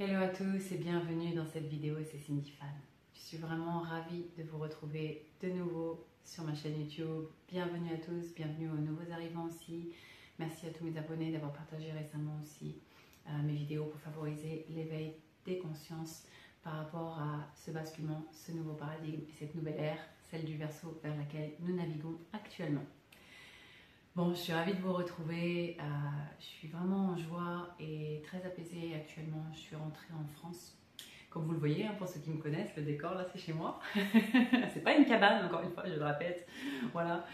Hello à tous et bienvenue dans cette vidéo, c'est Cindy Fan. Je suis vraiment ravie de vous retrouver de nouveau sur ma chaîne YouTube. Bienvenue à tous, bienvenue aux nouveaux arrivants aussi. Merci à tous mes abonnés d'avoir partagé récemment aussi euh, mes vidéos pour favoriser l'éveil des consciences par rapport à ce basculement, ce nouveau paradigme et cette nouvelle ère, celle du verso vers laquelle nous naviguons actuellement. Bon, je suis ravie de vous retrouver. Euh, je suis vraiment en joie et très apaisée actuellement. Je suis rentrée en France. Comme vous le voyez, hein, pour ceux qui me connaissent, le décor là, c'est chez moi. c'est pas une cabane, encore une fois, je le répète. Voilà.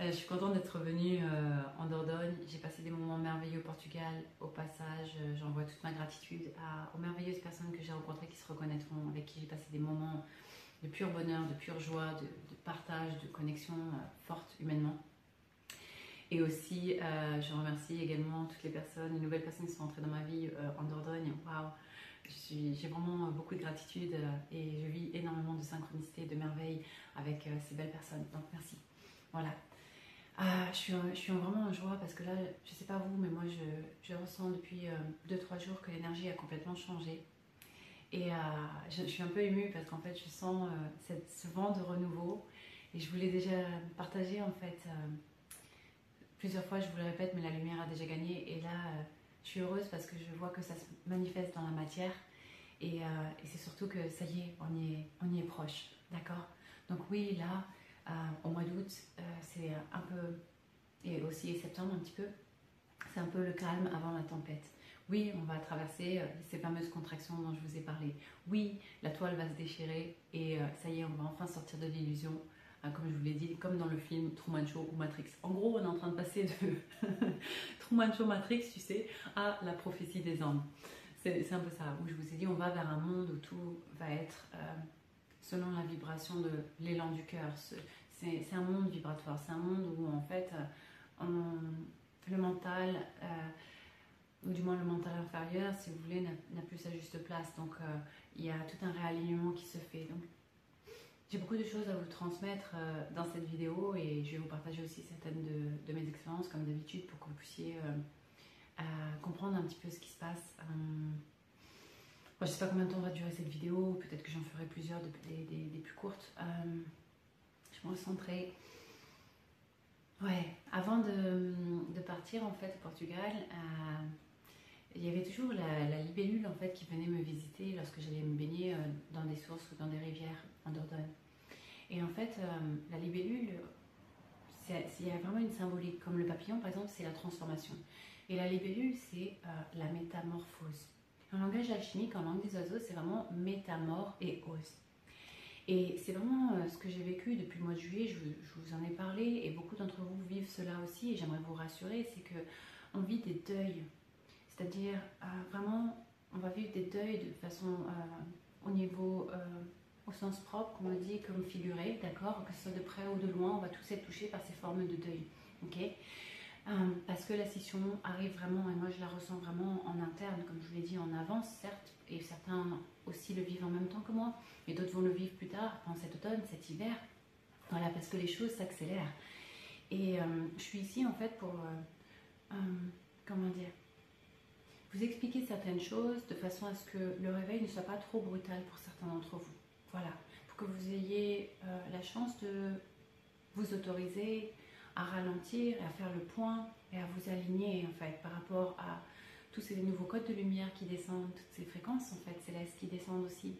Euh, je suis contente d'être revenue euh, en Dordogne. J'ai passé des moments merveilleux au Portugal. Au passage, j'envoie toute ma gratitude aux merveilleuses personnes que j'ai rencontrées qui se reconnaîtront, avec qui j'ai passé des moments de pur bonheur, de pure joie, de, de partage, de connexion forte humainement. Et aussi, euh, je remercie également toutes les personnes, les nouvelles personnes qui sont entrées dans ma vie euh, en Dordogne. Waouh! J'ai vraiment beaucoup de gratitude euh, et je vis énormément de synchronicité, de merveille avec ces belles personnes. Donc merci. Voilà. je, suis, je vraiment en joie parce que là, je ne sais pas vous, mais moi je, je ressens depuis 2-3 jours que l'énergie a complètement changé. Et je, suis un peu émue parce qu'en fait je sens cette, ce vent de renouveau et je voulais déjà partager en fait plusieurs fois, je vous le répète, mais la lumière a déjà gagné. Et là, euh, je suis heureuse parce que je vois que ça se manifeste dans la matière. Et, euh, c'est surtout que ça y est, on y est, on y est proche. D'accord? Donc oui, là, euh, au mois d'août, c'est un peu, et aussi septembre un petit peu, c'est un peu le calme avant la tempête. Oui, on va traverser ces fameuses contractions dont je vous ai parlé. Oui, la toile va se déchirer et ça y est, on va enfin sortir de l'illusion. Hein, comme je vous l'ai dit, comme dans le film Truman Show ou Matrix. En gros, on est en train de passer de Truman Show Matrix, tu sais, à la prophétie des hommes. C'est un peu ça, où je vous ai dit, on va vers un monde où tout va être euh, selon la vibration de l'élan du cœur. C'est un monde vibratoire, c'est un monde où en fait, euh, le mental, euh, ou du moins le mental inférieur, si vous voulez, n'a plus sa juste place. Donc il y a tout un réalignement qui se fait. J'ai beaucoup de choses à vous transmettre euh, dans cette vidéo et je vais vous partager aussi certaines de, mes expériences comme d'habitude pour que vous puissiez euh, comprendre un petit peu ce qui se passe. Euh, je ne sais pas combien de temps va durer cette vidéo, peut-être que j'en ferai plusieurs, des, plus courtes. je me recentrer. Ouais, avant de, partir en fait au Portugal, il y avait toujours la, la, libellule en fait qui venait me visiter lorsque j'allais me baigner dans des sources ou dans des rivières en. Et en fait, euh, la libellule, il y a vraiment une symbolique. Comme le papillon, par exemple, c'est la transformation. Et la libellule, c'est euh, la métamorphose. En langage alchimique, en langue des oiseaux, c'est vraiment métamor et ose. Et c'est vraiment euh, ce que j'ai vécu depuis le mois de juillet, je, vous en ai parlé, et beaucoup d'entre vous vivent cela aussi, et j'aimerais vous rassurer, c'est que on vit des deuils. C'est-à-dire, vraiment, on va vivre des deuils de façon au niveau au sens propre, comme on dit, comme figuré, d'accord Que ce soit de près ou de loin, on va tous être touchés par ces formes de deuil, ok? Euh, Parce que la scission arrive vraiment, et moi je la ressens vraiment en interne, comme je vous l'ai dit, en avance, certes, et certains aussi le vivent en même temps que moi, mais d'autres vont le vivre plus tard, pendant cet automne, cet hiver, voilà, parce que les choses s'accélèrent. Et euh, je suis ici en fait pour, euh, comment dire, vous expliquer certaines choses de façon à ce que le réveil ne soit pas trop brutal pour certains d'entre vous. Voilà, pour que vous ayez euh, la chance de vous autoriser à ralentir et à faire le point et à vous aligner en fait par rapport à tous ces nouveaux codes de lumière qui descendent, toutes ces fréquences en fait célestes qui descendent aussi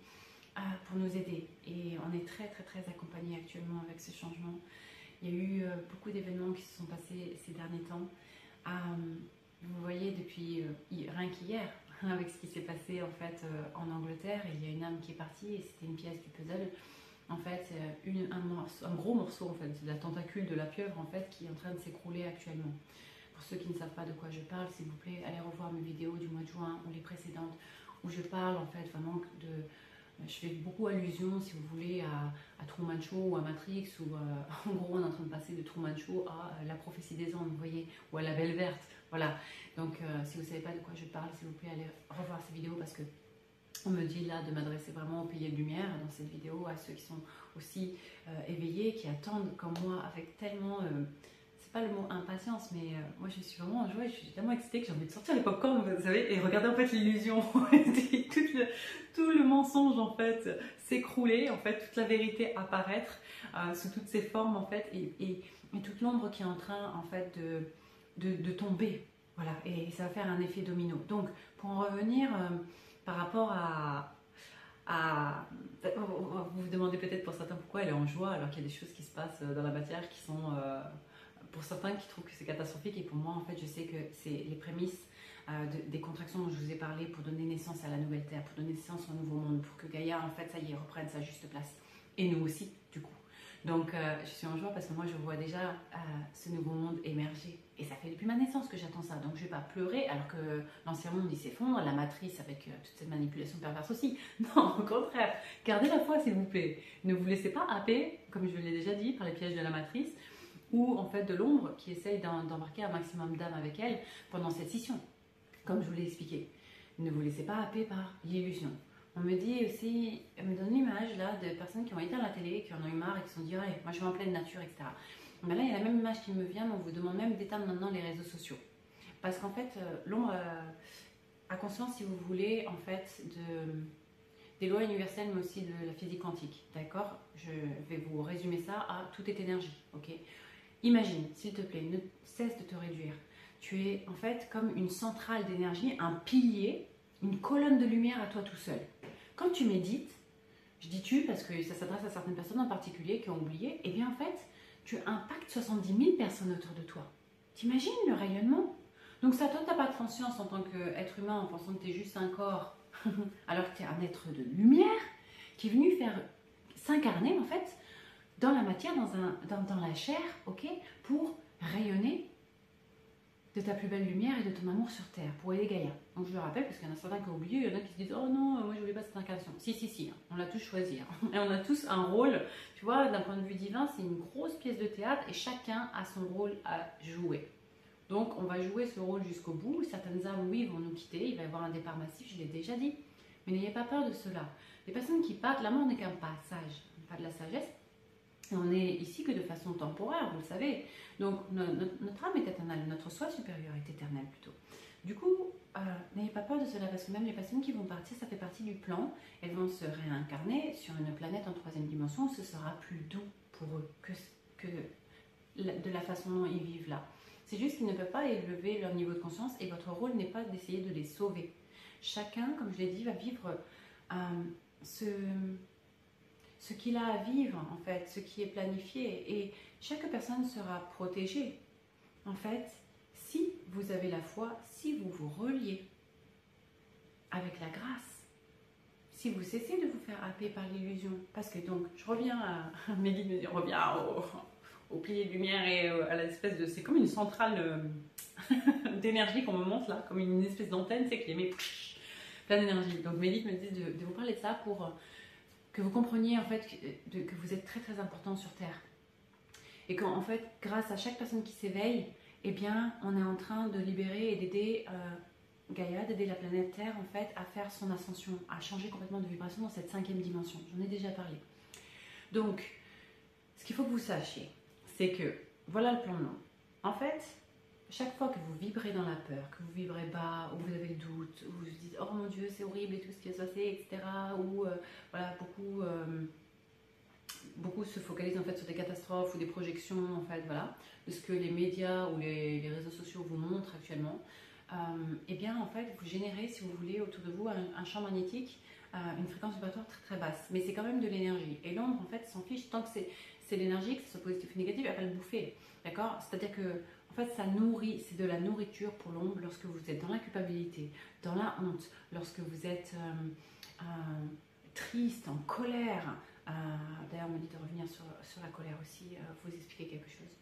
euh, pour nous aider. Et on est très très très accompagné actuellement avec ce changement. Il y a eu euh, beaucoup d'événements qui se sont passés ces derniers temps. vous voyez depuis rien qu'hier, avec ce qui s'est passé en fait euh, en Angleterre. Il y a une âme qui est partie et c'était une pièce du puzzle. En fait, une, un, gros morceau en fait, de la tentacule de la pieuvre en fait qui est en train de s'écrouler actuellement. Pour ceux qui ne savent pas de quoi je parle, s'il vous plaît, allez revoir mes vidéos du mois de juin ou les précédentes où je parle en fait vraiment de je fais beaucoup allusion, si vous voulez, à, à, Truman ou à Matrix, euh, en gros on est en train de passer de Truman Show à la prophétie des anges, vous voyez, ou à la Belle Verte. Voilà. Donc, euh, si vous ne savez pas de quoi je parle, s'il vous plaît, allez revoir ces vidéos parce que on me dit là de m'adresser vraiment au pays de lumière dans cette vidéo, à ceux qui sont aussi euh, éveillés, qui attendent comme moi avec tellement, c'est pas le mot impatience, mais euh, moi je suis vraiment en joie, je suis tellement excitée que j'ai envie de sortir les popcorns, vous savez, et regarder en fait l'illusion, tout, le, mensonge en fait s'écrouler, en fait toute la vérité apparaître euh, sous toutes ses formes en fait, et, toute l'ombre qui est en train en fait de, de, tomber, voilà, et ça va faire un effet domino. Donc pour en revenir euh, par rapport à, vous vous demandez peut-être pour certains pourquoi elle est en joie alors qu'il y a des choses qui se passent dans la matière qui sont pour certains qui trouvent que c'est catastrophique et pour moi en fait je sais que c'est les prémices euh, des contractions dont je vous ai parlé pour donner naissance à la nouvelle terre, pour donner naissance au nouveau monde, pour que Gaïa en fait ça y est reprenne sa juste place et nous aussi. Donc euh, je suis en joie parce que moi je vois déjà euh, ce nouveau monde émerger et ça fait depuis ma naissance que j'attends ça. Donc je vais pas pleurer alors que l'ancien monde il s'effondre, la matrice avec toute cette manipulation perverse aussi. Non, au contraire, gardez la foi s'il vous plaît. Ne vous laissez pas happer, comme je l'ai déjà dit, par les pièges de la matrice ou en fait de l'ombre qui essaye d'embarquer un maximum d'âmes avec elle pendant cette scission, comme je vous l'ai expliqué. Ne vous laissez pas happer par l'illusion. On me dit aussi, on me donne une image là de personnes qui ont éteint la télé, qui en ont eu marre et qui se sont dit, allez, moi je vais en pleine nature, etc. Mais là, il y a la même image qui me vient, mais on vous demande même d'éteindre maintenant les réseaux sociaux. Parce qu'en fait, euh, l'ombre euh, a conscience, si vous voulez, en fait, de, des lois universelles, mais aussi de la physique quantique. D'accord? Je vais vous résumer ça à tout est énergie. ok? Imagine, s'il te plaît, ne cesse de te réduire. Tu es en fait comme une centrale d'énergie, un pilier, une colonne de lumière à toi tout seul. Quand tu médites, je dis tu parce que ça s'adresse à certaines personnes en particulier qui ont oublié, et eh bien en fait, tu impactes 70 000 personnes autour de toi. T'imagines le rayonnement? Donc ça, toi, tu n'as pas de conscience en tant qu'être humain en pensant que tu es juste un corps, alors que tu es un être de lumière qui est venu faire s'incarner en fait dans la matière, dans, un, dans, la chair, ok, pour rayonner de ta plus belle lumière et de ton amour sur terre, pour aider Gaïa. Donc je le rappelle, parce qu'il y en a certains qui ont oublié, il y en a qui se disent Oh non, moi je voulais pas cette incarnation. Si, si, si, on l'a tous choisi. Hein. Et on a tous un rôle, tu vois, d'un point de vue divin, c'est une grosse pièce de théâtre et chacun a son rôle à jouer. Donc on va jouer ce rôle jusqu'au bout. Certaines âmes, oui, vont nous quitter, il va y avoir un départ massif, je l'ai déjà dit. Mais n'ayez pas peur de cela. Les personnes qui partent, l'amour n'est qu'un passage, pas de la sagesse on est ici que de façon temporaire, vous le savez. Donc notre, âme est éternelle, notre soi supérieur est éternel plutôt. Du coup, euh, n'ayez pas peur de cela parce que même les personnes qui vont partir, ça fait partie du plan. Elles vont se réincarner sur une planète en troisième dimension ce sera plus doux pour eux que, que de la façon dont ils vivent là. C'est juste qu'ils ne peuvent pas élever leur niveau de conscience et votre rôle n'est pas d'essayer de les sauver. Chacun, comme je l'ai dit, va vivre euh, ce ce qu'il a à vivre, en fait, ce qui est planifié. Et chaque personne sera protégée. En fait, si vous avez la foi, si vous vous reliez avec la grâce, si vous cessez de vous faire happer par l'illusion, parce que donc, je reviens à, me disent, reviens au, au de lumière et à l'espèce de, c'est comme une centrale euh, d'énergie qu'on me montre là, comme une espèce d'antenne, c'est qui émet plein d'énergie. Donc guides me disent de, vous parler de ça pour que vous compreniez en fait que, que, vous êtes très très important sur Terre. Et qu'en fait, grâce à chaque personne qui s'éveille, eh bien, on est en train de libérer et d'aider euh, Gaïa, d'aider la planète Terre en fait à faire son ascension, à changer complètement de vibration dans cette cinquième dimension. J'en ai déjà parlé. Donc, ce qu'il faut que vous sachiez, c'est que voilà le plan de En fait, chaque fois que vous vibrez dans la peur, que vous vibrez bas, ou vous avez le doute, ou vous vous dites oh mon dieu c'est horrible et tout ce qui va se passer, etc. Ou euh, voilà beaucoup, euh, beaucoup se focalisent en fait sur des catastrophes ou des projections en fait voilà de ce que les médias ou les, réseaux sociaux vous montrent actuellement. et euh, eh bien en fait vous générez si vous voulez autour de vous un, champ magnétique, une fréquence vibratoire très très basse, mais c'est quand même de l'énergie. Et l'ombre en fait s'en fiche tant que c'est l'énergie, que ce soit positif ou négatif, elle va le bouffer, d'accord? C'est-à-dire que fait, ça nourrit, c'est de la nourriture pour l'ombre lorsque vous êtes dans la culpabilité, dans la honte, lorsque vous êtes euh, euh, triste, en colère. Euh, d'ailleurs, on me dit de revenir sur, la colère aussi, vous expliquer quelque chose.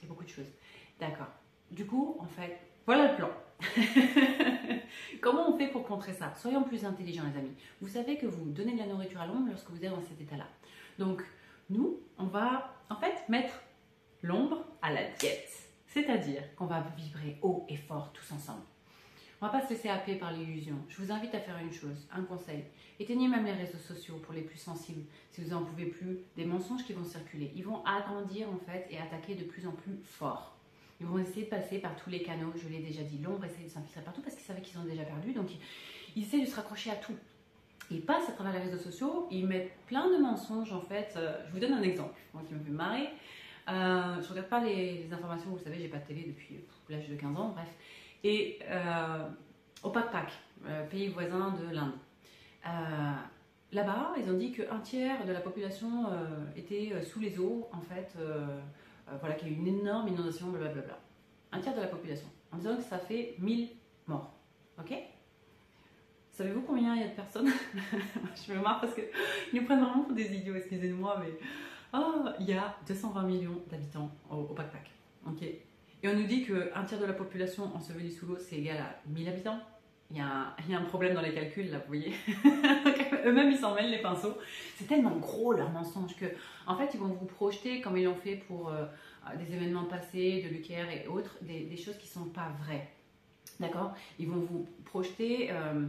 il y a beaucoup de choses. D'accord. Du coup, en fait, voilà le plan. Comment on fait pour contrer ça? Soyons plus intelligents, les amis. Vous savez que vous donnez de la nourriture à l'ombre lorsque vous êtes dans cet état-là. Donc, nous, on va en fait mettre l'ombre à la diète. C'est-à-dire qu'on va vibrer haut et fort tous ensemble. On va pas se laisser happer par l'illusion. Je vous invite à faire une chose, un conseil. Éteignez même les réseaux sociaux pour les plus sensibles, si vous n'en pouvez plus, des mensonges qui vont circuler. Ils vont agrandir en fait et attaquer de plus en plus fort. Ils vont essayer de passer par tous les canaux, je l'ai déjà dit. L'ombre essaie de s'infiltrer partout parce qu'ils savaient qu'ils ont déjà perdu, donc ils, essaient de se raccrocher à tout. Ils passent à travers les réseaux sociaux, ils mettent plein de mensonges en fait. Euh, je vous donne un exemple, moi qui me fait marrer. Euh, je regarde pas les, informations, vous savez, j'ai pas de télé depuis l'âge de 15 ans, bref. Et euh, au Pakpak, euh, pays voisin de l'Inde. Euh, là-bas, ils ont dit qu'un tiers de la population était sous les eaux, en fait, voilà, qu'il y a eu une énorme inondation, blablabla. Un tiers de la population. En disant que ça fait 1000 morts. Ok? Savez-vous combien il y a de personnes? Je me marre parce qu'ils nous prennent vraiment pour des idiots, excusez-moi, mais. Oh, il y a 220 millions d'habitants au, au Pakpak. Ok? Et on nous dit qu'un tiers de la population ensevelie sous l'eau, c'est égal à 1000 habitants. Il y, a un, problème dans les calculs, là, vous voyez. Eux-mêmes, ils s'en mêlent les pinceaux. C'est tellement gros leur mensonge que, en fait, ils vont vous projeter, comme ils l'ont fait pour euh, des événements passés, de l'UQR et autres, des, choses qui ne sont pas vraies. D'accord? Ils vont vous projeter euh,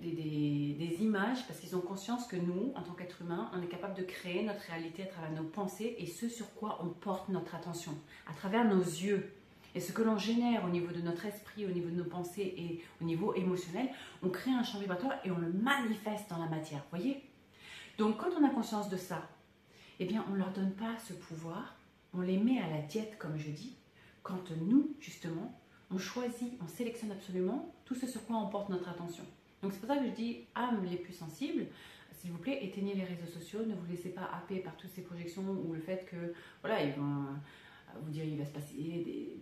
des, des, images parce qu'ils ont conscience que nous, en tant qu'êtres humains, on est capable de créer notre réalité à travers nos pensées et ce sur quoi on porte notre attention, à travers nos yeux. Et ce que l'on génère au niveau de notre esprit, au niveau de nos pensées et au niveau émotionnel, on crée un champ vibratoire et on le manifeste dans la matière. Voyez? Donc quand on a conscience de ça, eh bien on ne leur donne pas ce pouvoir, on les met à la diète comme je dis, quand nous, justement, on choisit, on sélectionne absolument tout ce sur quoi on porte notre attention. Donc c'est pour ça que je dis âmes les plus sensibles, s'il vous plaît, éteignez les réseaux sociaux, ne vous laissez pas happer par toutes ces projections ou le fait que voilà, ils vont vous dire il va se passer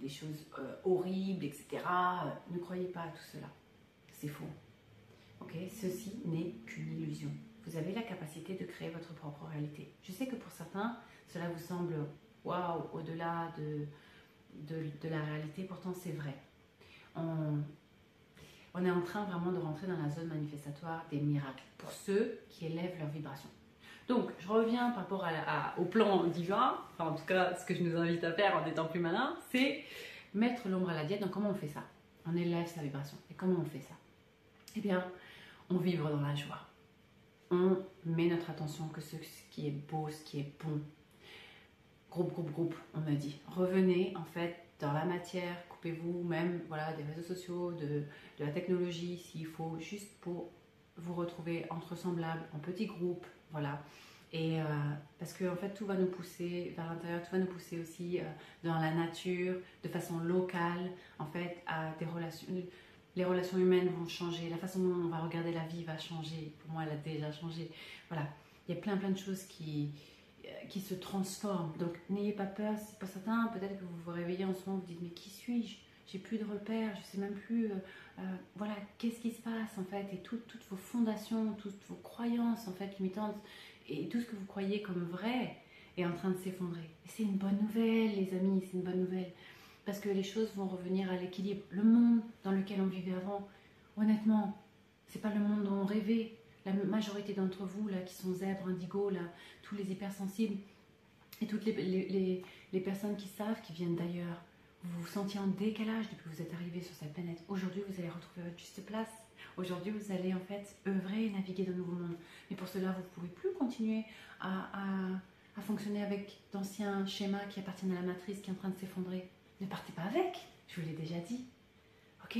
des, choses euh, horribles, etc. Ne croyez pas à tout cela. C'est faux. Ceci n'est qu'une illusion. Vous avez la capacité de créer votre propre réalité. Je sais que pour certains, cela vous semble waouh, au-delà de, de, la réalité, pourtant c'est vrai. On, on est en train vraiment de rentrer dans la zone manifestatoire des miracles pour ceux qui élèvent leur vibration. Donc, je reviens par rapport au plan divin, enfin en tout cas, ce que je nous invite à faire en étant plus malin, c'est mettre l'ombre à la diète. Donc, comment on fait ça? On élève sa vibration. Et comment on fait ça? Eh bien, on vibre dans la joie. On met notre attention que ce qui est beau, ce qui est bon. Groupe, groupe, groupe, on me dit. Revenez en fait dans la matière, coupez-vous même voilà, des réseaux sociaux, de, de la technologie s'il faut, juste pour vous retrouver entre semblables, en petits groupes, voilà. Et euh, parce que en fait, tout va nous pousser vers l'intérieur, tout va nous pousser aussi euh, dans la nature, de façon locale, en fait, à des relations. Les relations humaines vont changer, la façon dont on va regarder la vie va changer. Pour moi, elle a déjà changé. Voilà, il y a plein plein de choses qui, euh, qui se transforment. Donc, n'ayez pas peur. Pour certains, peut-être que vous vous réveillez en ce moment, vous dites mais qui suis-je? J'ai plus de repères, je sais même plus. voilà, qu'est-ce qui se passe en fait Et toutes vos fondations, toutes vos croyances en fait limitantes et tout ce que vous croyez comme vrai est en train de s'effondrer. C'est une bonne nouvelle, les amis, c'est une bonne nouvelle. Parce que les choses vont revenir à l'équilibre. Le monde dans lequel on vivait avant, honnêtement, c'est pas le monde dont on rêvait. La majorité d'entre vous, là, qui sont zèbres, indigos, là, tous les hypersensibles, et toutes les, personnes qui savent, qui viennent d'ailleurs, vous vous sentiez en décalage depuis que vous êtes arrivé sur cette planète. Aujourd'hui, vous allez retrouver votre juste place. Aujourd'hui, vous allez en fait œuvrer et naviguer dans un nouveau monde. Mais pour cela, vous ne pouvez plus continuer à, fonctionner avec d'anciens schémas qui appartiennent à la matrice qui est en train de s'effondrer. Ne partez pas avec, je vous l'ai déjà dit. Ok?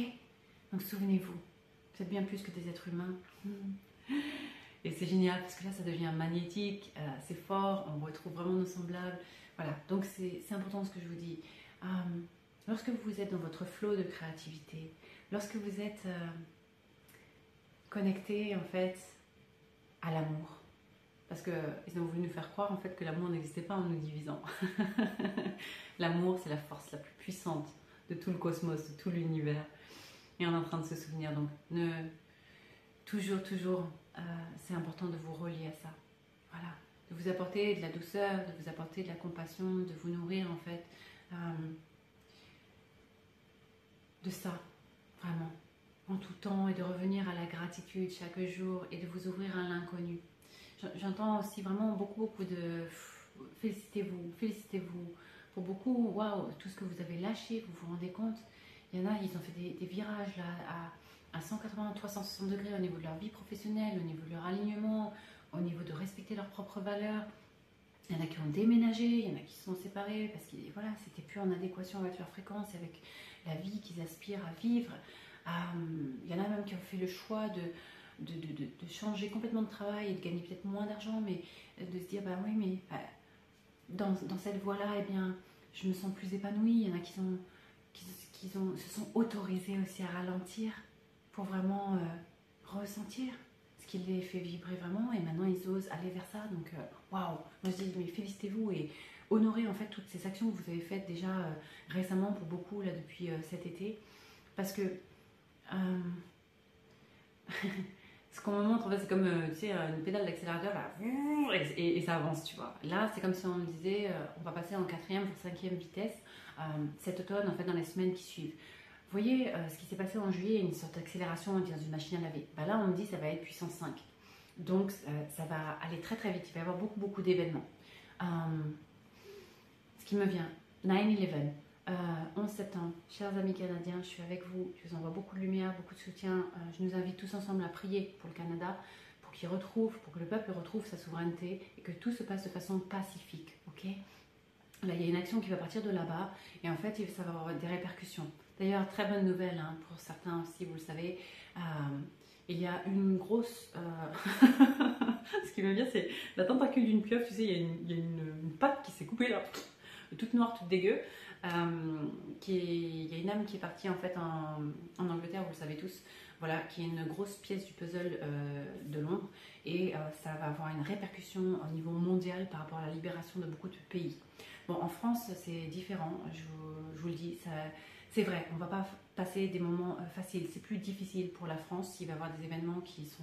Donc souvenez-vous, vous êtes bien plus que des êtres humains. Hmm. Et c'est génial parce que là, ça devient magnétique, euh, c'est fort, on retrouve vraiment nos semblables. Voilà, donc c'est important ce que je vous dis. Euh, lorsque vous êtes dans votre flot de créativité, lorsque vous êtes euh, connecté en fait à l'amour. Parce qu'ils ont voulu nous faire croire en fait que l'amour n'existait pas en nous divisant. l'amour, c'est la force la plus puissante de tout le cosmos, de tout l'univers. Et on est en train de se souvenir. Donc, toujours, toujours, euh, c'est important de vous relier à ça. Voilà. De vous apporter de la douceur, de vous apporter de la compassion, de vous nourrir en fait euh, de ça. Vraiment en tout temps et de revenir à la gratitude chaque jour et de vous ouvrir à l'inconnu. J'entends aussi vraiment beaucoup, beaucoup de félicitez-vous, félicitez-vous. Pour beaucoup, waouh, tout ce que vous avez lâché, vous vous rendez compte. Il y en a, ils ont fait des, virages là, à 180, 360 degrés au niveau de leur vie professionnelle, au niveau de leur alignement, au niveau de respecter leurs propres valeurs. Il y en a qui ont déménagé, il y en a qui se sont séparés parce que voilà, c'était plus en adéquation avec leur fréquence, avec la vie qu'ils aspirent à vivre. Euh, il y en a même qui ont fait le choix de, de, de, changer complètement de travail et de gagner peut-être moins d'argent, mais de se dire, bah oui, mais bah, dans, dans, cette voie-là, eh bien, je me sens plus épanouie. Il y en a qui, qui, se sont autorisés aussi à ralentir pour vraiment euh, ressentir ce qui les fait vibrer vraiment et maintenant ils osent aller vers ça. Donc euh, waouh. Wow. moi je dis mais félicitez-vous et honorez en fait toutes ces actions que vous avez faites déjà euh, récemment pour beaucoup là depuis euh, cet été. Parce que ce qu'on me montre en fait c'est comme tu sais une pédale d'accélérateur là et, ça avance tu vois. Là c'est comme si on me disait on va passer en quatrième ou cinquième vitesse cet automne en fait dans les semaines qui suivent vous voyez euh, ce qui s'est passé en juillet, une sorte d'accélération dans une machine à laver. Bah là, on me dit ça va être puissance 5. Donc, euh, ça va aller très très vite. Il va y avoir beaucoup beaucoup d'événements. Euh, ce qui me vient, 9-11, 11 septembre. Chers amis canadiens, je suis avec vous. Je vous envoie beaucoup de lumière, beaucoup de soutien. je nous invite tous ensemble à prier pour le Canada, pour qu'il retrouve, pour que le peuple retrouve sa souveraineté et que tout se passe de façon pacifique. Ok? Là, il y a une action qui va partir de là-bas et en fait, ça va avoir des répercussions. D'ailleurs, très bonne nouvelle hein, pour certains aussi, vous le savez. Euh, il y a une grosse. Euh, ce qui veut dire, c'est la tentacule d'une pieuvre. Tu sais, il y a une, y a une, patte qui s'est coupée là, toute noire, toute dégueu. Euh, il y a une âme qui est partie en fait en, Angleterre, vous le savez tous. Voilà, qui est une grosse pièce du puzzle de Londres et ça va avoir une répercussion au niveau mondial par rapport à la libération de beaucoup de pays. Bon, en France, c'est différent, je vous, le dis, c'est vrai, on ne va pas passer des moments euh, faciles. C'est plus difficile pour la France. Il va y avoir des événements qui sont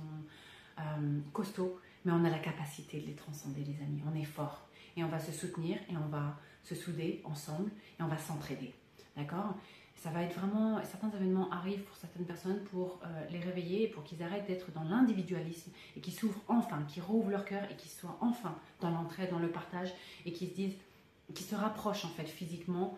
euh, costauds, mais on a la capacité de les transcender, les amis. On est fort et on va se soutenir et on va se souder ensemble et on va s'entraider. D'accord? Ça va être vraiment, certains événements arrivent pour certaines personnes pour euh, les réveiller, pour qu'ils arrêtent d'être dans l'individualisme et qu'ils s'ouvrent enfin, qu'ils rouvrent leur cœur et qu'ils soient enfin dans l'entraide, dans le partage et qu'ils se disent, qu'ils se rapprochent en fait physiquement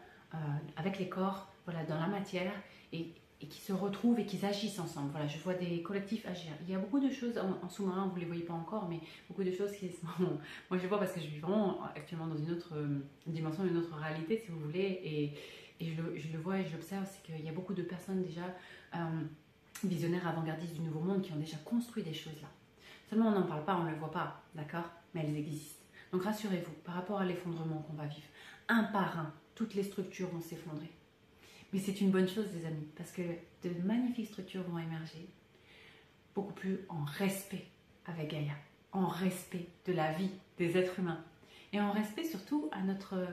avec les corps voilà, dans la matière et, et qui se retrouvent et qui agissent ensemble. Voilà, je vois des collectifs agir. Il y a beaucoup de choses en, sous-marin, vous ne les voyez pas encore, mais beaucoup de choses qui sont... Moi, je vois parce que je vis vraiment actuellement dans une autre euh, dimension, une autre réalité, si vous voulez, et, et je, le, je, le, vois et je l'observe, c'est qu'il y a beaucoup de personnes déjà euh, visionnaires avant-gardistes du Nouveau Monde qui ont déjà construit des choses là. Seulement, on n'en parle pas, on ne le voit pas, d'accord? Mais elles existent. Donc rassurez-vous, par rapport à l'effondrement qu'on va vivre, un par un, toutes les structures vont s'effondrer. Mais c'est une bonne chose, les amis, parce que de magnifiques structures vont émerger, beaucoup plus en respect avec Gaïa, en respect de la vie des êtres humains, et en respect surtout à notre,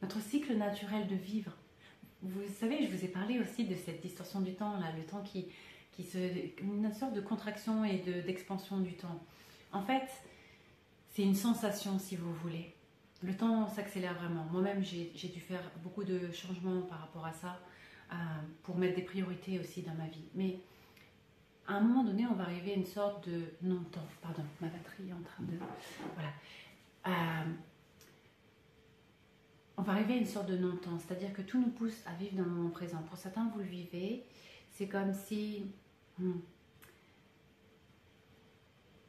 notre cycle naturel de vivre. Vous savez, je vous ai parlé aussi de cette distorsion du temps, là, le temps qui, qui se. une sorte de contraction et d'expansion du temps. En fait, c'est une sensation, si vous voulez le temps s'accélère vraiment. Moi-même, j'ai dû faire beaucoup de changements par rapport à ça euh, pour mettre des priorités aussi dans ma vie. Mais à un moment donné, on va arriver à une sorte de non-temps. Pardon, ma batterie est en train de. Voilà. Euh, on va arriver à une sorte de non-temps, c'est-à-dire que tout nous pousse à vivre dans le moment présent. Pour certains, vous le vivez, c'est comme si. Hmm,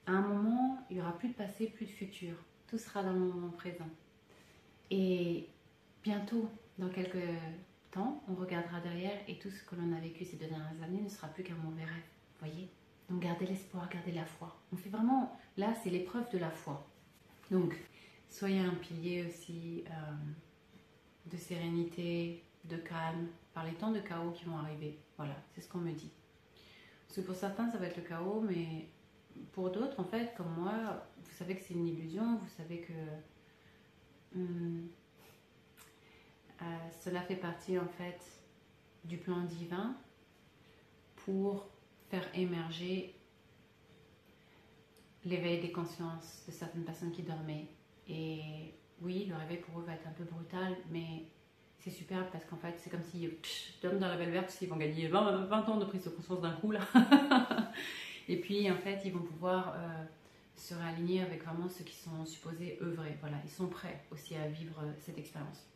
à un moment, il n'y aura plus de passé, plus de futur. Tout sera dans le moment présent. Et bientôt, dans quelques on regardera derrière et tout ce que l'on a vécu ces deux dernières années ne sera plus qu'un mauvais rêve. Voyez Donc gardez l'espoir, gardez la foi. On fait vraiment, là, c'est l'épreuve de la foi. Donc, soyez un pilier aussi euh, de sérénité, de calme, par les temps de chaos qui vont arriver. Voilà, c'est ce qu'on me dit. Parce que pour certains, ça va être le chaos, mais pour d'autres, en fait, comme moi, vous savez que c'est une illusion, vous savez que Hmm. Euh, cela fait partie en fait du plan divin pour faire émerger l'éveil des consciences de certaines personnes qui dormaient. Et oui, le réveil pour eux va être un peu brutal, mais c'est super parce qu'en fait, c'est comme si dorment dans la belle verte, ils vont gagner 20, 20, ans de prise de conscience d'un coup là. Et puis en fait, ils vont pouvoir euh, se réaligner avec vraiment ceux qui sont supposés œuvrer. Voilà, ils sont prêts aussi à vivre euh, cette expérience.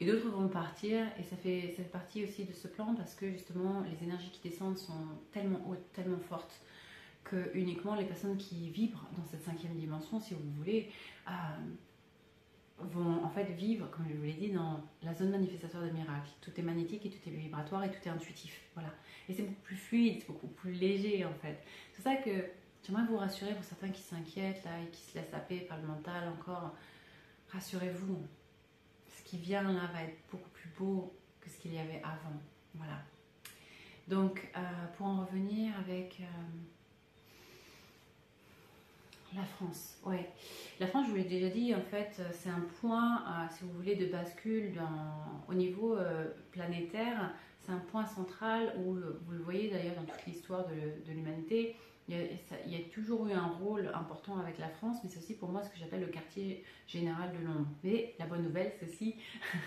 Et d'autres vont partir, et ça fait, ça fait partie aussi de ce plan parce que justement les énergies qui descendent sont tellement hautes, tellement fortes, que uniquement les personnes qui vibrent dans cette cinquième dimension, si vous voulez, euh, vont en fait vivre, comme je vous l'ai dit, dans la zone manifestatoire des miracles. Tout est magnétique et tout est vibratoire et tout est intuitif. Voilà. Et c'est beaucoup plus fluide, c'est beaucoup plus léger en fait. C'est ça que j'aimerais vous rassurer pour certains qui s'inquiètent là et qui se laissent happer par le mental encore. Rassurez-vous, vient là va être beaucoup plus beau que ce qu'il y avait avant. Voilà. Donc, euh, pour en revenir avec euh, la France, ouais. La France, je vous l'ai déjà dit, en fait, c'est un point, euh, si vous voulez, de bascule dans, au niveau planétaire. C'est un point central où, vous le voyez d'ailleurs dans toute l'histoire de l'humanité, il y, a, toujours eu un rôle important avec la France, mais c'est aussi pour moi ce que j'appelle le quartier général de Londres. Mais la bonne nouvelle, c'est aussi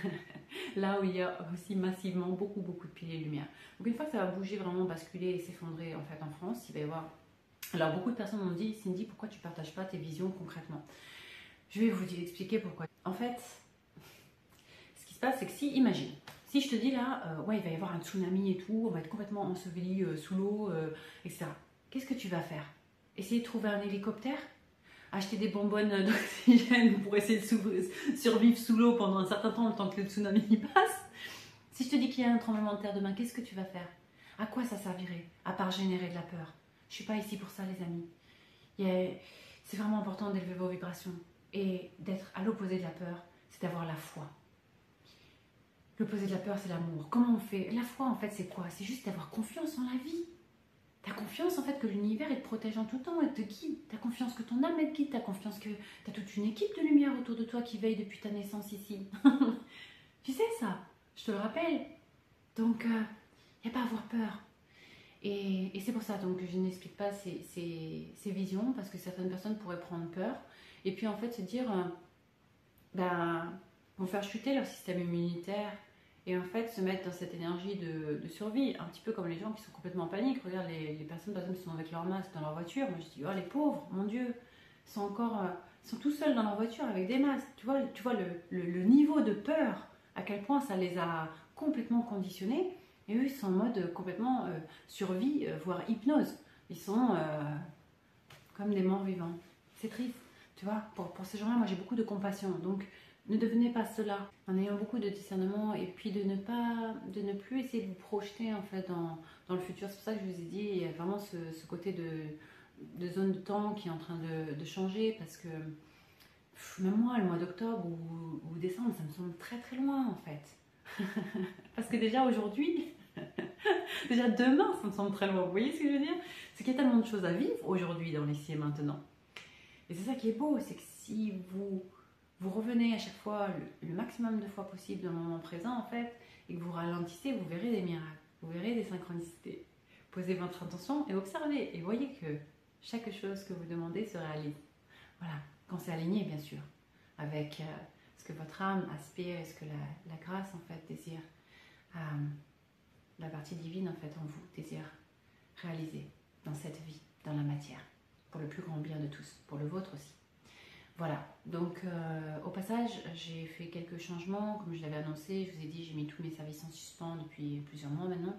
là où il y a aussi massivement beaucoup, beaucoup de piliers de lumière. Donc une fois que ça va bouger, vraiment basculer et s'effondrer en fait en France, il va y avoir... Alors beaucoup de personnes m'ont dit, Cindy, pourquoi tu partages pas tes visions concrètement? Je vais vous expliquer pourquoi. En fait, ce qui se passe, c'est que si, imagine, si je te dis là, euh, ouais, il va y avoir un tsunami et tout, on va être complètement enseveli euh, sous l'eau, euh, etc qu'est-ce que tu vas faire? Essayer de trouver un hélicoptère? Acheter des bonbonnes d'oxygène pour essayer de survivre sous l'eau pendant un certain temps, le temps que le tsunami passe? Si je te dis qu'il y a un tremblement de terre demain, qu'est-ce que tu vas faire? À quoi ça servirait À part générer de la peur? Je suis pas ici pour ça, les amis. C'est vraiment important d'élever vos vibrations et d'être à l'opposé de la peur, c'est d'avoir la foi. L'opposé de la peur, c'est l'amour. Comment on fait? La foi, en fait, c'est quoi? C'est juste d'avoir confiance en la vie. T'as confiance en fait que l'univers te protège en tout temps, et te guide. T'as confiance que ton âme te guide. T'as confiance que t'as toute une équipe de lumière autour de toi qui veille depuis ta naissance ici. tu sais ça, je te le rappelle. Donc, il euh, n'y a pas à avoir peur. Et, c'est pour ça donc je n'explique pas ces, ces, visions parce que certaines personnes pourraient prendre peur et puis en fait se dire, euh, ben, vont faire chuter leur système immunitaire et en fait se mettre dans cette énergie de, survie, un petit peu comme les gens qui sont complètement en panique. Regarde les, personnes par exemple qui sont avec leur masque dans leur voiture, moi je dis oh les pauvres, mon Dieu, sont encore, euh, sont tout seuls dans leur voiture avec des masques. Tu vois, tu vois le, niveau de peur, à quel point ça les a complètement conditionnés. Et eux ils sont en mode complètement euh, survie, euh, voire hypnose. Ils sont comme des morts vivants. C'est triste, tu vois. Pour, pour ces gens-là, moi j'ai beaucoup de compassion. Donc ne devenez pas cela en ayant beaucoup de discernement et puis de ne pas de ne plus essayer de vous projeter en fait dans, dans le futur. C'est pour ça que je vous ai dit, il y a vraiment ce, ce côté de, de, zone de temps qui est en train de, de changer parce que même moi, le mois d'octobre ou, ou, décembre, ça me semble très très loin en fait. parce que déjà aujourd'hui, déjà demain, ça me semble très loin. Vous voyez ce que je veux dire? C'est qu'il y a tellement de choses à vivre aujourd'hui dans l'ici et maintenant. Et c'est ça qui est beau, c'est que si vous vous revenez à chaque fois le, maximum de fois possible dans le moment présent en fait, et que vous ralentissez, vous verrez des miracles, vous verrez des synchronicités. Posez votre intention et observez et voyez que chaque chose que vous demandez se réalise. Voilà, quand c'est aligné bien sûr, avec euh, ce que votre âme aspire et ce que la, grâce en fait désire, euh, la partie divine en fait en vous désire réaliser dans cette vie, dans la matière, pour le plus grand bien de tous, pour le vôtre aussi. Voilà, donc euh, au passage, j'ai fait quelques changements, comme je l'avais annoncé, je vous ai dit, j'ai mis tous mes services en suspens depuis plusieurs mois maintenant,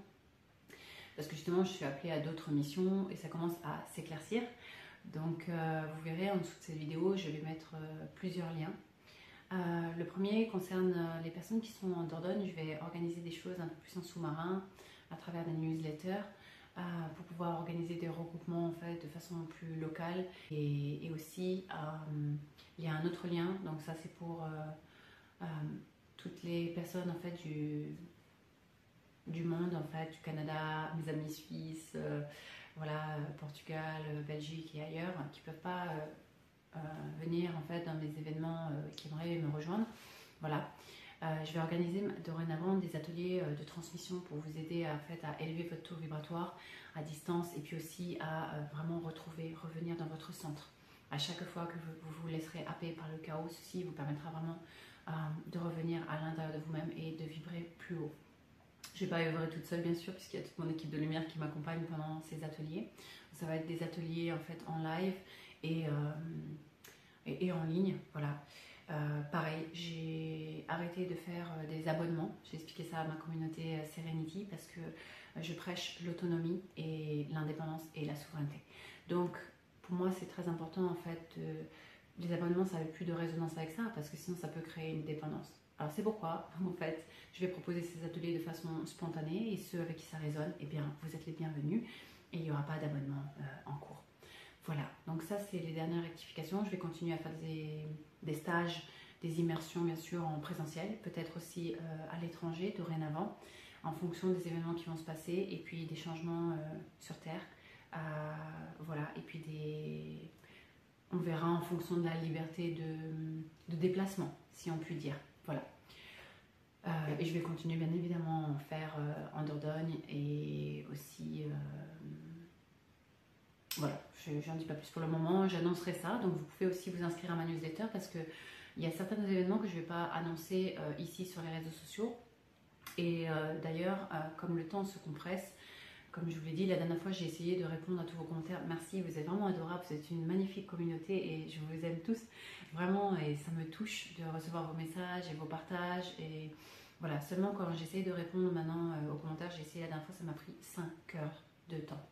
parce que justement, je suis appelée à d'autres missions et ça commence à s'éclaircir. Donc euh, vous verrez en dessous de cette vidéo, je vais mettre euh, plusieurs liens. le premier concerne les personnes qui sont en Dordogne, je vais organiser des choses un peu plus en sous-marin à travers des newsletters. Pour pouvoir organiser des regroupements en fait de façon plus locale et, aussi il y a un autre lien, donc ça c'est pour euh, euh, toutes les personnes en fait du, du monde, en fait, du Canada, mes amis suisses, euh, voilà, Portugal, Belgique et ailleurs, qui peuvent pas venir en fait dans des événements qui aimeraient me rejoindre. Voilà. Je vais organiser dorénavant des ateliers de transmission pour vous aider à, en à élever votre taux vibratoire à distance et puis aussi à vraiment retrouver, revenir dans votre centre à chaque fois que vous vous, laisserez happer par le chaos, ceci vous permettra vraiment euh, de revenir à l'intérieur de vous-même et de vibrer plus haut. Je ne vais pas œuvrer toute seule bien sûr puisqu'il y a toute mon équipe de lumière qui m'accompagne pendant ces ateliers. Ça va être des ateliers en fait en live et, euh, en ligne. Voilà. Euh, pareil, j'ai arrêté de faire euh, des abonnements. J'ai expliqué ça à ma communauté euh, Serenity parce que je prêche l'autonomie et l'indépendance et la souveraineté. Donc, pour moi, c'est très important en fait. les abonnements, ça n'avait plus de résonance avec ça parce que sinon, ça peut créer une dépendance. Alors, c'est pourquoi, en fait, je vais proposer ces ateliers de façon spontanée et ceux avec qui ça résonne, eh bien, vous êtes les bienvenus et il n'y aura pas d'abonnement en cours. Voilà, donc ça c'est les dernières rectifications. Je vais continuer à faire des, stages, des immersions bien sûr en présentiel, peut-être aussi euh, à l'étranger dorénavant, en fonction des événements qui vont se passer et puis des changements euh, sur Terre. Euh, voilà, et puis des... on verra en fonction de la liberté de, déplacement, si on peut dire. Voilà. et je vais continuer bien évidemment à en faire en Dordogne et aussi voilà, je n'en dis pas plus pour le moment, j'annoncerai ça. Donc vous pouvez aussi vous inscrire à ma newsletter parce qu'il y a certains événements que je ne vais pas annoncer euh, ici sur les réseaux sociaux. Et euh, d'ailleurs, euh, comme le temps se compresse, comme je vous l'ai dit, la dernière fois j'ai essayé de répondre à tous vos commentaires. Merci, vous êtes vraiment adorables, vous êtes une magnifique communauté et je vous aime tous. Vraiment, et ça me touche de recevoir vos messages et vos partages. Et voilà, seulement quand j'essaye de répondre maintenant aux commentaires, j'ai essayé la dernière fois, ça m'a pris 5 heures de temps.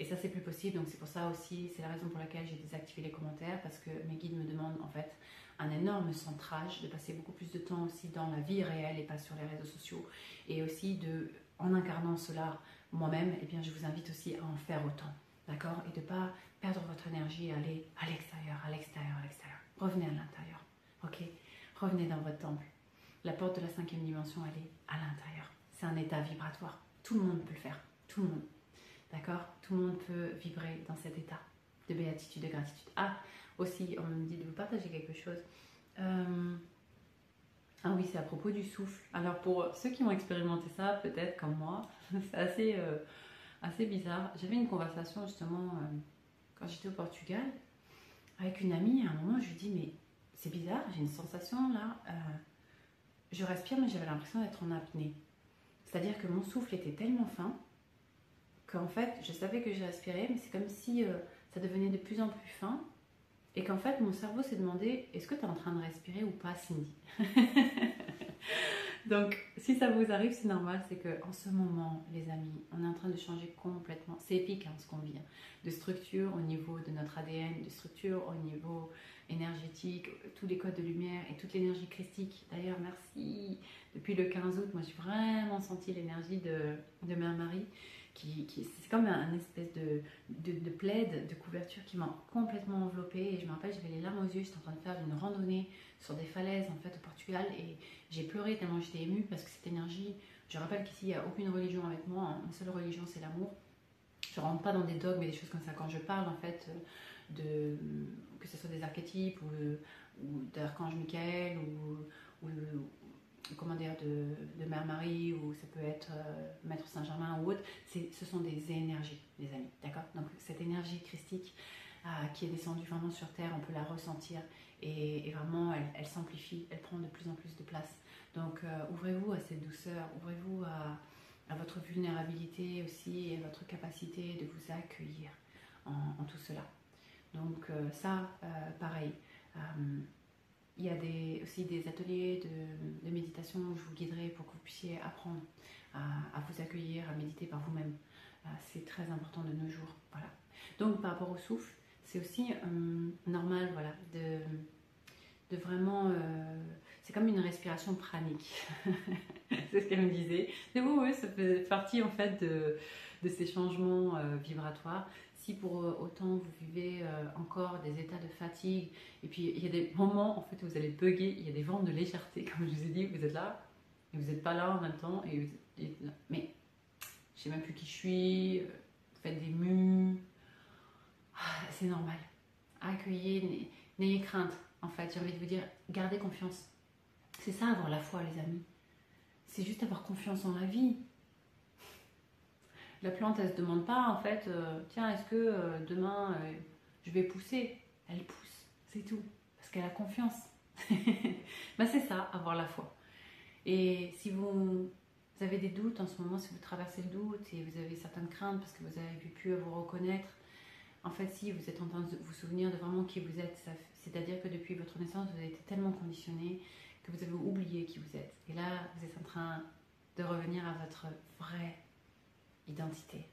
Et ça, c'est plus possible. Donc, c'est pour ça aussi, c'est la raison pour laquelle j'ai désactivé les commentaires parce que mes guides me demandent en fait un énorme centrage, de passer beaucoup plus de temps aussi dans la vie réelle et pas sur les réseaux sociaux. Et aussi, de, en incarnant cela moi-même, eh bien, je vous invite aussi à en faire autant. D'accord? Et de ne pas perdre votre énergie et aller à l'extérieur, à l'extérieur, à l'extérieur. Revenez à l'intérieur. Ok? Revenez dans votre temple. La porte de la cinquième dimension, elle est à l'intérieur. C'est un état vibratoire. Tout le monde peut le faire. Tout le monde. D'accord? Tout le monde peut vibrer dans cet état de béatitude, de gratitude. Ah, aussi, on me dit de vous partager quelque chose. Euh, ah oui, c'est à propos du souffle. Alors pour ceux qui ont expérimenté ça, peut-être comme moi, c'est assez, euh, assez bizarre. J'avais une conversation justement euh, quand j'étais au Portugal avec une amie. À un moment, je lui dis, mais c'est bizarre, j'ai une sensation là. je respire, mais j'avais l'impression d'être en apnée. C'est-à-dire que mon souffle était tellement fin qu'en fait, je savais que j'ai respiré, mais c'est comme si ça devenait de plus en plus fin. Et qu'en fait, mon cerveau s'est demandé est-ce que tu es en train de respirer ou pas, Cindy Donc, si ça vous arrive, c'est normal. C'est qu'en ce moment, les amis, on est en train de changer complètement. C'est épique hein, ce qu'on vit. Hein. De structure au niveau de notre ADN, de structure au niveau énergétique, tous les codes de lumière et toute l'énergie christique. D'ailleurs, merci. Depuis le 15 août, moi, j'ai vraiment senti l'énergie de Mère Marie c'est comme un, espèce de, de, plaid, de couverture qui m'a complètement enveloppée. Et je me rappelle, j'avais les larmes aux yeux, j'étais en train de faire une randonnée sur des falaises en fait au Portugal et j'ai pleuré tellement j'étais émue parce que cette énergie, je rappelle qu'ici il n'y a aucune religion avec moi, hein. ma seule religion c'est l'amour. Je rentre pas dans des dogmes et des choses comme ça. Quand je parle en fait de que ce soit des archétypes ou, d'archange Michael ou, comment de, Mère Marie ou ça peut être euh, Maître Saint-Germain ou autre, ce sont des énergies, les amis, d'accord? Donc cette énergie christique euh, qui est descendue vraiment sur Terre, on peut la ressentir et, vraiment elle, s'amplifie, elle prend de plus en plus de place. Donc euh, ouvrez-vous à cette douceur, ouvrez-vous à, votre vulnérabilité aussi et à votre capacité de vous accueillir en, tout cela. Donc ça, pareil. Il y a aussi des ateliers de, méditation où je vous guiderai pour que vous puissiez apprendre à, vous accueillir, à méditer par vous-même. Euh, c'est très important de nos jours. Voilà. Donc par rapport au souffle, c'est aussi euh, normal voilà, de, vraiment... Euh, c'est comme une respiration pranique. c'est ce qu'elle me disait. Et oui, oui, ça fait partie en fait de ces changements vibratoires si pour euh, autant vous vivez euh, encore des états de fatigue, et puis il y a des moments en fait où vous allez bugger, il y a des vents de légèreté, comme je vous ai dit, vous êtes là, et vous n'êtes pas là en même temps, et vous. Mais je sais même plus qui je suis, euh, vous faites des mues, ah, c'est normal. Accueillez, n'ayez crainte, en fait, j'ai envie de vous dire, gardez confiance. C'est ça avoir la foi, les amis. C'est juste avoir confiance en la vie. La plante, elle se demande pas en fait, euh, tiens, est-ce que euh, demain euh, je vais pousser? Elle pousse, c'est tout, parce qu'elle a confiance. ben, c'est ça, avoir la foi. Et si vous, avez des doutes en ce moment, si vous traversez le doute et vous avez certaines craintes parce que vous avez pu vous reconnaître, en fait, si vous êtes en train de vous souvenir de vraiment qui vous êtes, c'est-à-dire que depuis votre naissance, vous avez été tellement conditionné que vous avez oublié qui vous êtes. Et là, vous êtes en train de revenir à votre vraie identité.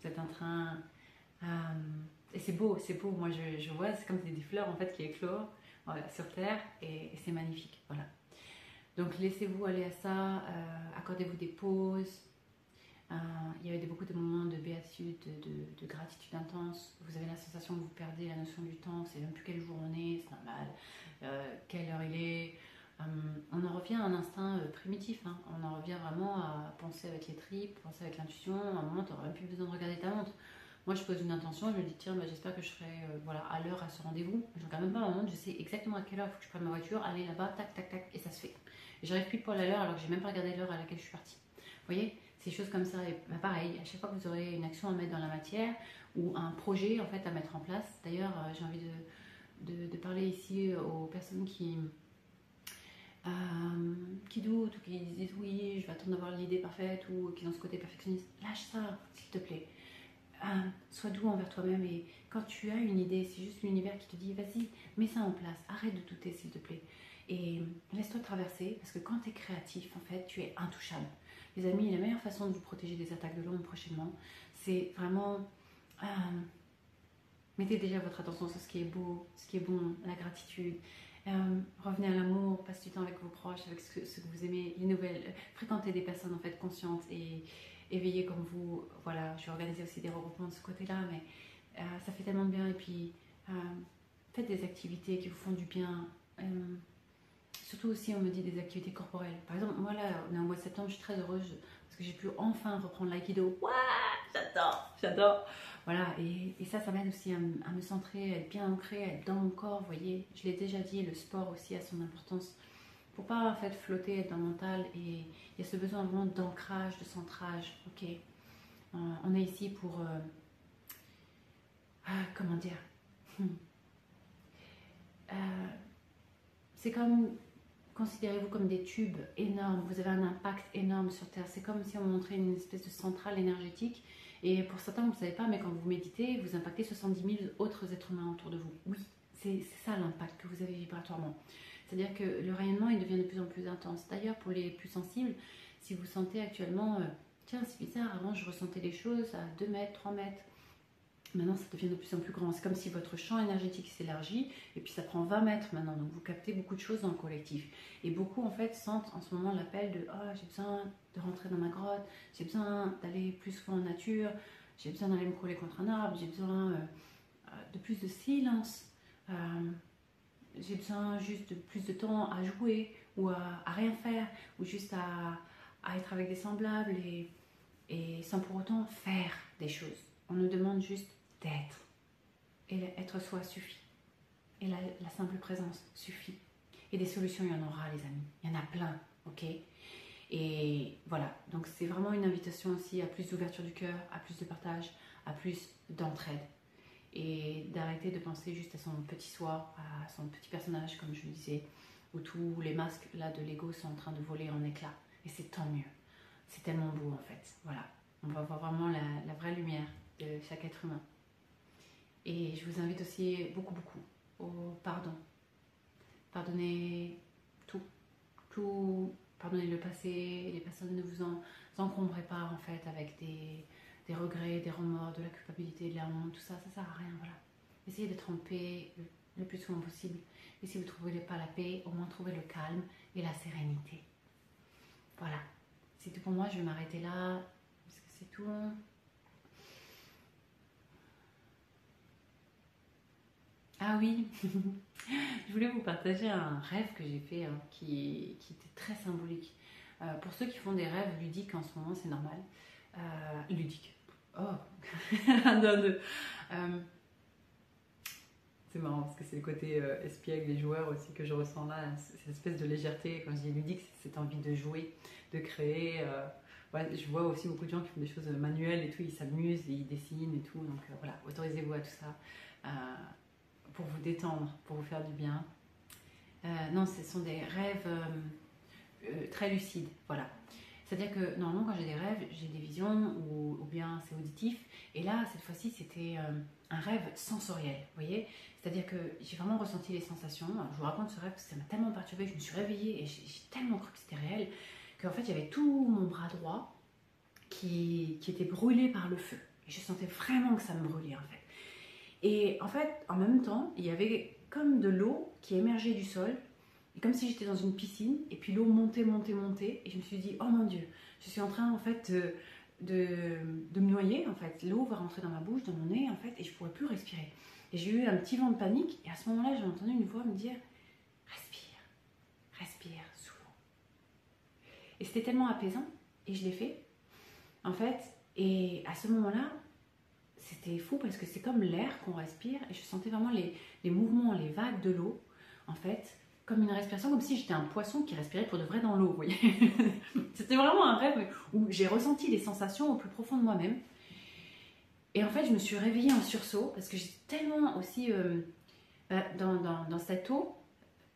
Vous êtes en train... Euh, et c'est beau, c'est beau. Moi, je, vois, c'est comme des fleurs en fait qui éclorent sur Terre et, c'est magnifique. Voilà. Donc, laissez-vous aller à ça. Euh, accordez-vous des pauses. Euh, il y avait beaucoup de moments de béatitude, de, gratitude intense. Vous avez la sensation que vous perdez la notion du temps. C'est même plus quel jour on est, c'est normal. quelle heure il est on en revient à un instinct euh, primitif. Hein. On en revient vraiment à penser avec les tripes, penser avec l'intuition. À un moment, tu n'auras même plus besoin de regarder ta montre. Moi, je pose une intention, je me dis, tiens, bah, j'espère que je serai euh, à l'heure à ce rendez-vous. Je ne regarde même pas ma montre, je sais exactement à quelle heure il faut que je prenne ma voiture, aller là-bas, tac, tac, tac, et ça se fait. J'arrive plus poil à l'heure alors que j'ai même pas regardé l'heure à laquelle je suis partie. Vous voyez, ces choses comme ça, bah, pareil, à chaque fois que vous aurez une action à mettre dans la matière ou un projet en fait à mettre en place. D'ailleurs, j'ai envie de, parler ici aux personnes qui, euh, qui doutent ou qui disent oui, je vais attendre d'avoir l'idée parfaite ou qui ont ce côté perfectionniste, lâche ça, s'il te plaît. Euh, sois doux envers toi-même et quand tu as une idée, c'est juste l'univers qui te dit vas-y, mets ça en place, arrête de douter s'il te plaît. Et laisse-toi traverser parce que quand tu es créatif, en fait, tu es intouchable. Les amis, la meilleure façon de vous protéger des attaques de l'ombre prochainement, c'est vraiment. Euh, mettez déjà votre attention sur ce qui est beau, ce qui est bon, la gratitude. Euh, revenez à l'amour, passez du temps avec vos proches, avec ce que, vous aimez, les nouvelles, fréquentez des personnes en fait conscientes et éveillées comme vous. Voilà, je vais organiser aussi des regroupements de ce côté-là, mais euh, ça fait tellement de bien. Et puis, euh, faites des activités qui vous font du bien. surtout aussi, on me dit des activités corporelles. Par exemple, moi là, on est en mois de septembre, je suis très heureuse parce que j'ai pu enfin reprendre l'aïkido. Waouh, j'adore, j'adore. Voilà, et, ça, ça m'aide aussi à, me centrer, à être bien ancré, à être dans mon corps, vous voyez. Je l'ai déjà dit, le sport aussi a son importance. Pour pas en fait flotter, être dans le mental, et il y a ce besoin vraiment d'ancrage, de centrage, ok. Euh, on est ici pour... Euh, ah, comment dire? Hmm. euh, C'est comme... Considérez-vous comme des tubes énormes, vous avez un impact énorme sur Terre. C'est comme si on montrait une espèce de centrale énergétique et pour certains, vous ne savez pas, mais quand vous méditez, vous impactez 70 000 autres êtres humains autour de vous. Oui, c'est ça l'impact que vous avez vibratoirement. C'est-à-dire que le rayonnement, il devient de plus en plus intense. D'ailleurs, pour les plus sensibles, si vous sentez actuellement, euh, tiens, c'est bizarre, avant je ressentais les choses à 2 mètres, 3 mètres, Maintenant, ça devient de plus en plus grand. C'est comme si votre champ énergétique s'élargit et puis ça prend 20 mètres maintenant. Donc vous captez beaucoup de choses dans le collectif. Et beaucoup en fait sentent en ce moment l'appel de oh, j'ai besoin de rentrer dans ma grotte, j'ai besoin d'aller plus souvent en nature, j'ai besoin d'aller me coller contre un arbre, j'ai besoin euh, euh, de plus de silence, euh, j'ai besoin juste de plus de temps à jouer ou à, rien faire ou juste à, être avec des semblables et, et sans pour autant faire des choses. On nous demande juste d'être. Et être soi suffit. Et la, simple présence suffit. Et des solutions, il y en aura, les amis. Il y en a plein, ok? Et voilà. Donc, c'est vraiment une invitation aussi à plus d'ouverture du cœur, à plus de partage, à plus d'entraide. Et d'arrêter de penser juste à son petit soi, à son petit personnage, comme je le disais, où tous les masques là de l'ego sont en train de voler en éclats. Et c'est tant mieux. C'est tellement beau en fait. Voilà. On va voir vraiment la vraie lumière de chaque être humain. Et je vous invite aussi beaucoup, beaucoup au pardon. Pardonnez tout. Tout. Pardonnez le passé. Les personnes ne vous en, encombrez pas en fait avec des, regrets, des remords, de la culpabilité, de la honte, tout ça. Ça sert à rien. Voilà. Essayez d'être en paix le, plus souvent possible. Et si vous ne trouvez pas la paix, au moins trouvez le calme et la sérénité. Voilà. C'est tout pour moi. Je vais m'arrêter là. Parce que c'est tout. Ah oui, je voulais vous partager un rêve que j'ai fait hein, qui, était très symbolique. Euh, pour ceux qui font des rêves ludiques en ce moment, c'est normal. Euh, ludique. Oh euh, C'est marrant parce que c'est le côté espiègle des joueurs aussi que je ressens là, cette espèce de légèreté. Quand je dis ludique, c'est cette envie de jouer, de créer. je vois aussi beaucoup de gens qui font des choses manuelles et tout, ils s'amusent, ils dessinent et tout. Donc voilà, autorisez-vous à tout ça pour vous détendre, pour vous faire du bien. Euh, non, ce sont des rêves euh, euh, très lucides, voilà. C'est-à-dire que normalement, quand j'ai des rêves, j'ai des visions ou, bien c'est auditif. Et là, cette fois-ci, c'était un rêve sensoriel. Vous voyez C'est-à-dire que j'ai vraiment ressenti les sensations. Je vous raconte ce rêve parce que ça m'a tellement perturbée. Je me suis réveillée et j'ai j'ai tellement cru que c'était réel qu'en fait, j'avais tout mon bras droit qui, qui était brûlé par le feu. Et je sentais vraiment que ça me brûlait en fait. Et en fait, en même temps, il y avait comme de l'eau qui émergeait du sol, et comme si j'étais dans une piscine, et puis l'eau montait, montait, montait, et je me suis dit, oh mon Dieu, je suis en train en fait de, de, de me noyer, en fait. L'eau va rentrer dans ma bouche, dans mon nez, en fait, et je ne pourrais plus respirer. Et j'ai eu un petit vent de panique, et à ce moment-là, j'ai entendu une voix me dire, respire, respire sous l'eau. Et c'était tellement apaisant, et je l'ai fait, en fait, et à ce moment-là, c'était fou parce que c'est comme l'air qu'on respire et je sentais vraiment les, les mouvements, les vagues de l'eau, en fait, comme une respiration, comme si j'étais un poisson qui respirait pour de vrai dans l'eau, vous voyez. c'était vraiment un rêve où j'ai ressenti les sensations au plus profond de moi-même. Et en fait, je me suis réveillée en sursaut parce que j'étais tellement aussi euh, bah, dans, dans, dans, cette eau.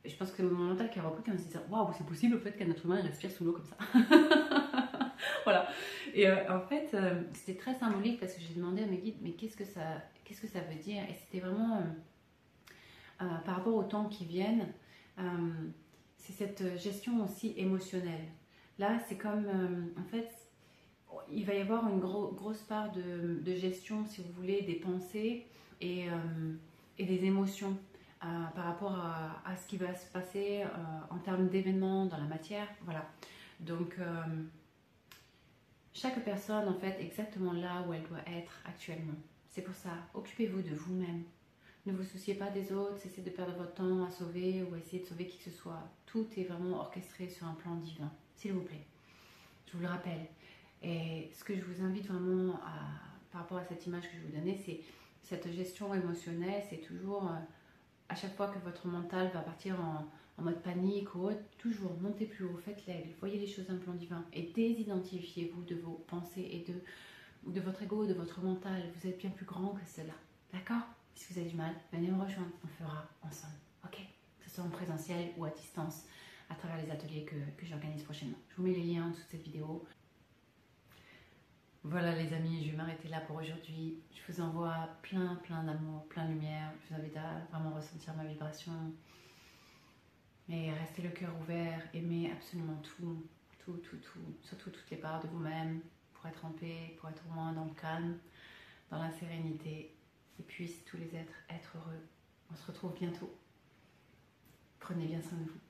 Je pense que mon mental qui a repris, se disait Waouh, c'est possible au fait qu'un être humain respire sous l'eau comme ça. voilà. Et euh, en fait, euh, c'était très symbolique parce que j'ai demandé à mes guides, mais qu'est-ce que ça, qu'est-ce veut dire? Et c'était vraiment euh, par rapport aux temps qui viennent, c'est cette gestion aussi émotionnelle. Là, c'est comme, en fait, il va y avoir une gros, grosse part de, gestion, si vous voulez, des pensées et, des émotions. par rapport à, ce qui va se passer en termes d'événements dans la matière. Voilà. Donc, chaque personne, en fait, exactement là où elle doit être actuellement. C'est pour ça, occupez-vous de vous-même. Ne vous souciez pas des autres, cessez de perdre votre temps à sauver ou à essayer de sauver qui que ce soit. Tout est vraiment orchestré sur un plan divin, s'il vous plaît. Je vous le rappelle. Et ce que je vous invite vraiment à, par rapport à cette image que je vous donnais, c'est cette gestion émotionnelle, c'est toujours euh, à chaque fois que votre mental va partir en, en mode panique ou autre, toujours montez plus haut, faites l'aigle, voyez les choses d'un plan divin et désidentifiez-vous de vos pensées et de, de votre ego, de votre mental. Vous êtes bien plus grand que cela. D'accord? Si vous avez du mal, venez me rejoindre, on fera ensemble. Ok? Que ce soit en présentiel ou à distance à travers les ateliers que, que j'organise prochainement. Je vous mets les liens en dessous de cette vidéo. Voilà les amis, je vais m'arrêter là pour aujourd'hui. Je vous envoie plein plein d'amour, plein de lumière. Je vous invite à vraiment ressentir ma vibration. Mais restez le cœur ouvert, aimez absolument tout, tout, tout, tout, surtout toutes les parts de vous-même, pour être en paix, pour être au moins dans le calme, dans la sérénité, et puissent tous les êtres être heureux. On se retrouve bientôt. Prenez bien soin de vous.